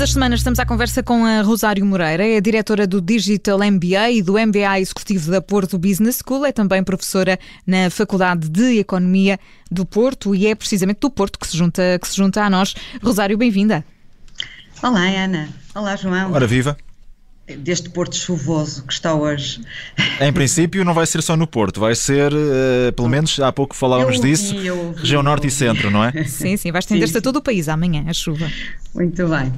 Todas as semanas estamos à conversa com a Rosário Moreira, é diretora do Digital MBA e do MBA Executivo da Porto Business School, é também professora na Faculdade de Economia do Porto e é precisamente do Porto que se junta, que se junta a nós. Rosário, bem-vinda. Olá, Ana. Olá, João. Ora, viva deste Porto chuvoso que está hoje. Em princípio, não vai ser só no Porto, vai ser, uh, pelo menos há pouco falávamos eu disso, eu região norte e centro, não é? Sim, sim, vai estender-se a todo o país amanhã, a chuva. Muito bem.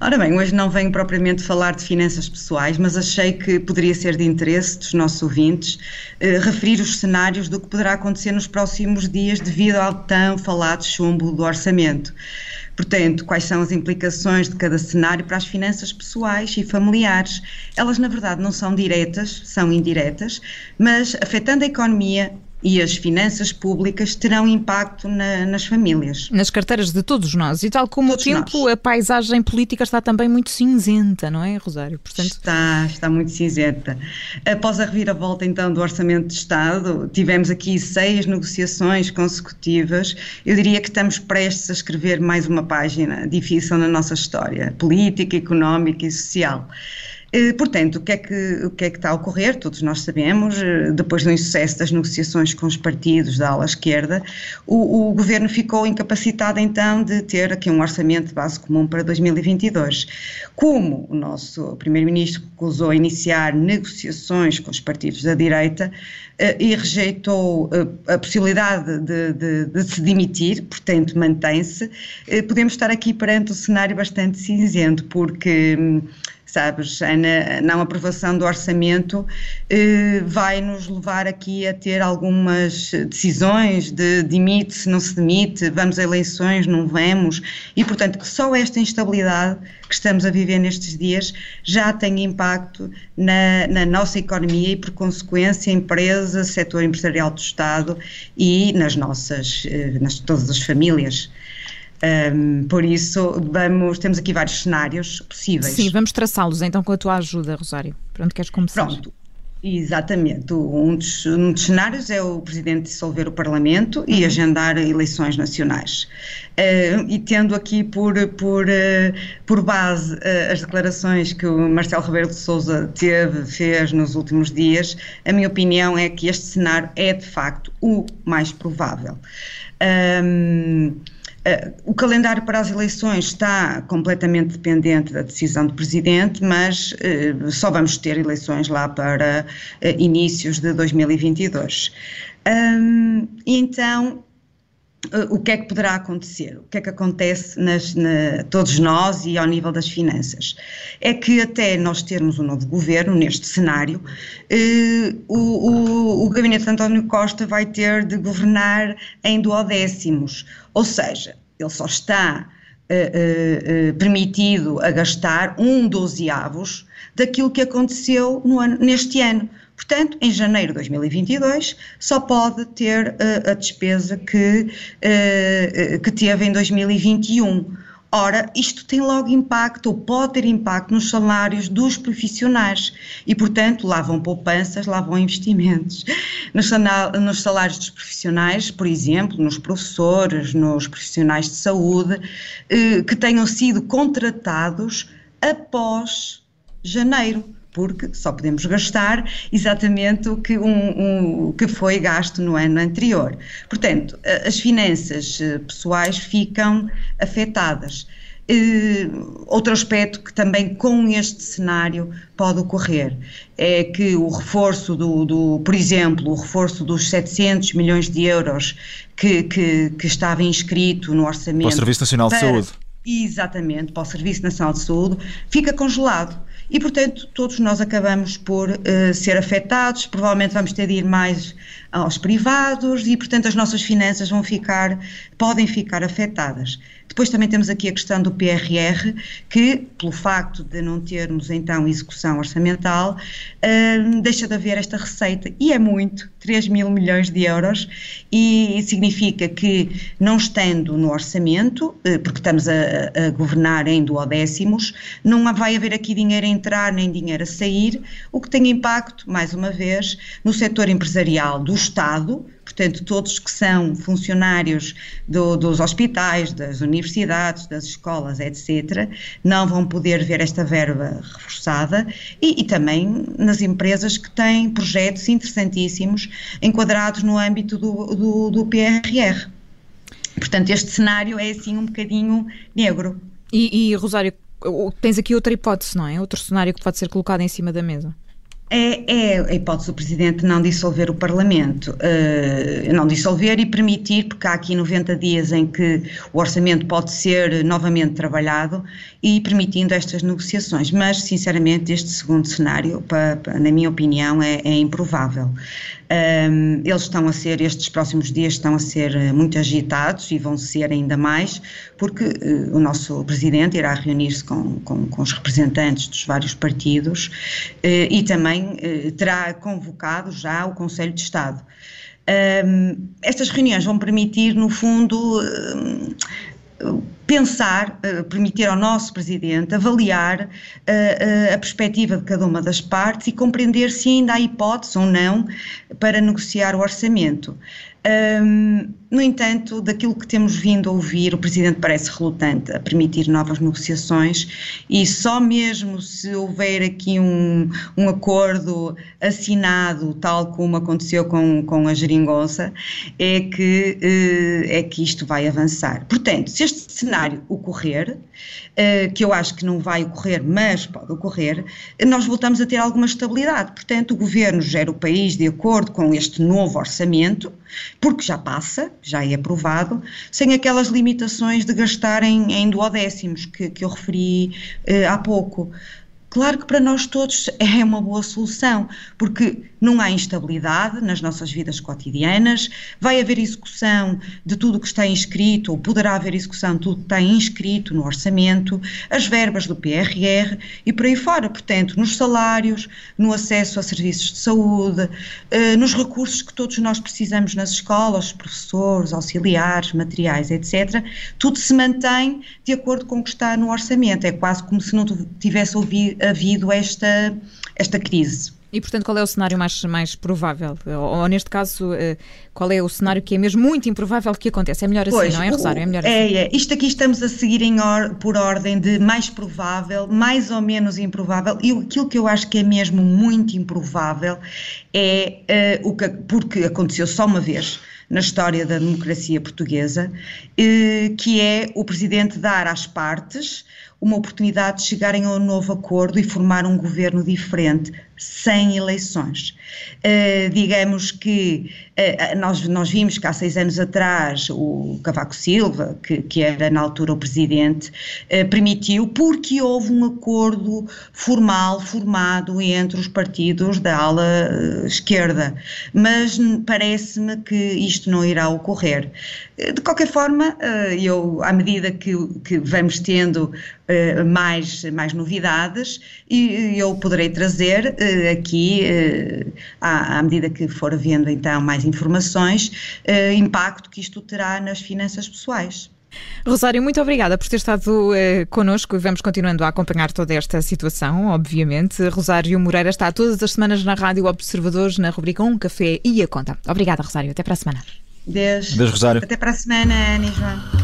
Ora bem, hoje não venho propriamente falar de finanças pessoais, mas achei que poderia ser de interesse dos nossos ouvintes uh, referir os cenários do que poderá acontecer nos próximos dias devido ao tão falado chumbo do orçamento. Portanto, quais são as implicações de cada cenário para as finanças pessoais e familiares? Elas, na verdade, não são diretas, são indiretas, mas afetando a economia, e as finanças públicas terão impacto na, nas famílias. Nas carteiras de todos nós. E tal como todos o tempo, nós. a paisagem política está também muito cinzenta, não é, Rosário? Portanto... Está, está muito cinzenta. Após a reviravolta, então, do Orçamento de Estado, tivemos aqui seis negociações consecutivas. Eu diria que estamos prestes a escrever mais uma página difícil na nossa história, política, económica e social. Eh, portanto, o que, é que, o que é que está a ocorrer? Todos nós sabemos, eh, depois do insucesso das negociações com os partidos da ala esquerda, o, o governo ficou incapacitado então de ter aqui um orçamento de base comum para 2022. Como o nosso primeiro-ministro recusou iniciar negociações com os partidos da direita eh, e rejeitou a possibilidade de, de, de se demitir, portanto mantém-se, podemos estar aqui perante um cenário bastante cinzento, porque hum, sabes? A não aprovação do orçamento eh, vai nos levar aqui a ter algumas decisões de demite-se, não se demite, vamos a eleições, não vamos, e portanto só esta instabilidade que estamos a viver nestes dias já tem impacto na, na nossa economia e por consequência empresa, setor empresarial do Estado e nas nossas, eh, nas todas as famílias. Um, por isso, vamos, temos aqui vários cenários possíveis. Sim, vamos traçá-los então com a tua ajuda, Rosário. Para onde queres começar? Pronto. Exatamente. Um dos, um dos, cenários é o Presidente dissolver o Parlamento e uhum. agendar eleições nacionais. Uh, e tendo aqui por, por, uh, por base uh, as declarações que o Marcelo Rebelo de Sousa teve, fez nos últimos dias, a minha opinião é que este cenário é de facto o mais provável. Um, o calendário para as eleições está completamente dependente da decisão do Presidente, mas uh, só vamos ter eleições lá para uh, inícios de 2022. Um, e então, o que é que poderá acontecer? O que é que acontece nas, na, todos nós e ao nível das finanças? É que até nós termos um novo governo, neste cenário, o, o, o gabinete de António Costa vai ter de governar em duodécimos, ou seja, ele só está uh, uh, permitido a gastar um dozeavos daquilo que aconteceu no ano, neste ano. Portanto, em janeiro de 2022, só pode ter a despesa que, que teve em 2021. Ora, isto tem logo impacto, ou pode ter impacto nos salários dos profissionais e, portanto, lá vão poupanças, lá vão investimentos. Nos, salários dos profissionais, por exemplo, nos professores, nos profissionais de saúde, que tenham sido contratados após janeiro porque só podemos gastar exatamente o que, um, um, que foi gasto no ano anterior. Portanto, as finanças eh, pessoais ficam afetadas. Uh, outro aspecto que também com este cenário pode ocorrer é que o reforço do, do por exemplo, o reforço dos 700 milhões de euros que, que, que estava inscrito no orçamento. Para o Serviço Nacional para, de Saúde. Exatamente, para o Serviço Nacional de Saúde, fica congelado e, portanto, todos nós acabamos por uh, ser afetados, provavelmente vamos ter de ir mais aos privados e, portanto, as nossas finanças vão ficar, podem ficar afetadas. Depois também temos aqui a questão do PRR, que, pelo facto de não termos então execução orçamental, uh, deixa de haver esta receita, e é muito, 3 mil milhões de euros, e significa que, não estando no orçamento, uh, porque estamos a, a, governar em duodécimos, não vai haver aqui dinheiro a entrar nem dinheiro a sair, o que tem impacto, mais uma vez, no setor empresarial do Estado, portanto, todos que são funcionários do, dos hospitais, das universidades, das escolas, etc., não vão poder ver esta verba reforçada e, e também nas empresas que têm projetos interessantíssimos enquadrados no âmbito do, do, do PRR. Portanto, este cenário é assim um bocadinho negro. E, e, Rosário, tens aqui outra hipótese, não é? Outro cenário que pode ser colocado em cima da mesa. É, é, a hipótese do Presidente não dissolver o Parlamento, uh, não dissolver e permitir, porque há aqui 90 dias em que o orçamento pode ser novamente trabalhado e permitindo estas negociações, mas sinceramente este segundo cenário, pa, pa, na minha opinião, é, é improvável. Um, eles estão a ser, estes próximos dias estão a ser eh, muito agitados e vão ser ainda mais, porque uh, o nosso Presidente irá reunir-se com, com, com, os representantes dos vários partidos uh, e também uh, terá convocado já o Conselho de Estado. Um, estas reuniões vão permitir, no fundo, pensar, uh, permitir ao nosso Presidente avaliar uh, uh, a perspectiva de cada uma das partes e compreender se ainda há hipótese ou não para negociar o orçamento. Um, no entanto, daquilo que temos vindo a ouvir, o Presidente parece relutante a permitir novas negociações e só mesmo se houver aqui um, um acordo assinado, tal como aconteceu com, com a geringonça, é que, é que isto vai avançar. Portanto, se este cenário ocorrer, uh, que eu acho que não vai ocorrer, mas pode ocorrer, nós voltamos a ter alguma estabilidade. Portanto, o governo gera o país de acordo com este novo orçamento, porque já passa, já é aprovado, sem aquelas limitações de gastar em, duodécimos que, que eu referi uh, há pouco. Claro que para nós todos é uma boa solução, porque não há instabilidade nas nossas vidas cotidianas, vai haver execução de tudo o que está inscrito, ou poderá haver execução de tudo que está inscrito no orçamento, as verbas do PRR e por aí fora. Portanto, nos salários, no acesso a serviços de saúde, eh, nos recursos que todos nós precisamos nas escolas, professores, auxiliares, materiais, etc., tudo se mantém de acordo com o que está no orçamento. É quase como se não tivesse havido esta, esta crise. E, portanto, qual é o cenário mais, mais provável? Ou, ou, neste caso, eh, qual é o cenário que é mesmo muito improvável que aconteça? É melhor assim, pois, não é, Rosário? É melhor é, assim. É, isto aqui estamos a seguir or, por ordem de mais provável, mais ou menos improvável, e aquilo que eu acho que é mesmo muito improvável é uh, o que, porque aconteceu só uma vez na história da democracia portuguesa, uh, que é o Presidente dar às partes uma oportunidade de chegarem a um novo acordo e formar um governo diferente, sem eleições. Uh, digamos que uh, nós, nós vimos que há seis anos atrás o Cavaco Silva, que, que era na altura o presidente, uh, permitiu, porque houve um acordo formal formado entre os partidos da ala esquerda, mas parece-me que isto não irá ocorrer. De qualquer forma, eu, à medida que, que vamos tendo mais, mais novidades, eu poderei trazer aqui, uh, à, medida que for havendo então mais informações, uh, impacto que isto terá nas finanças pessoais. Rosário, muito obrigada por ter estado uh, connosco e vamos continuando a acompanhar toda esta situação, obviamente. Rosário Moreira está todas as semanas na Rádio Observadores, na rubrica Um Café e a Conta. Obrigada, Rosário. Até para a semana. Deus. Deus, Rosário. Até para a semana, Ana e João.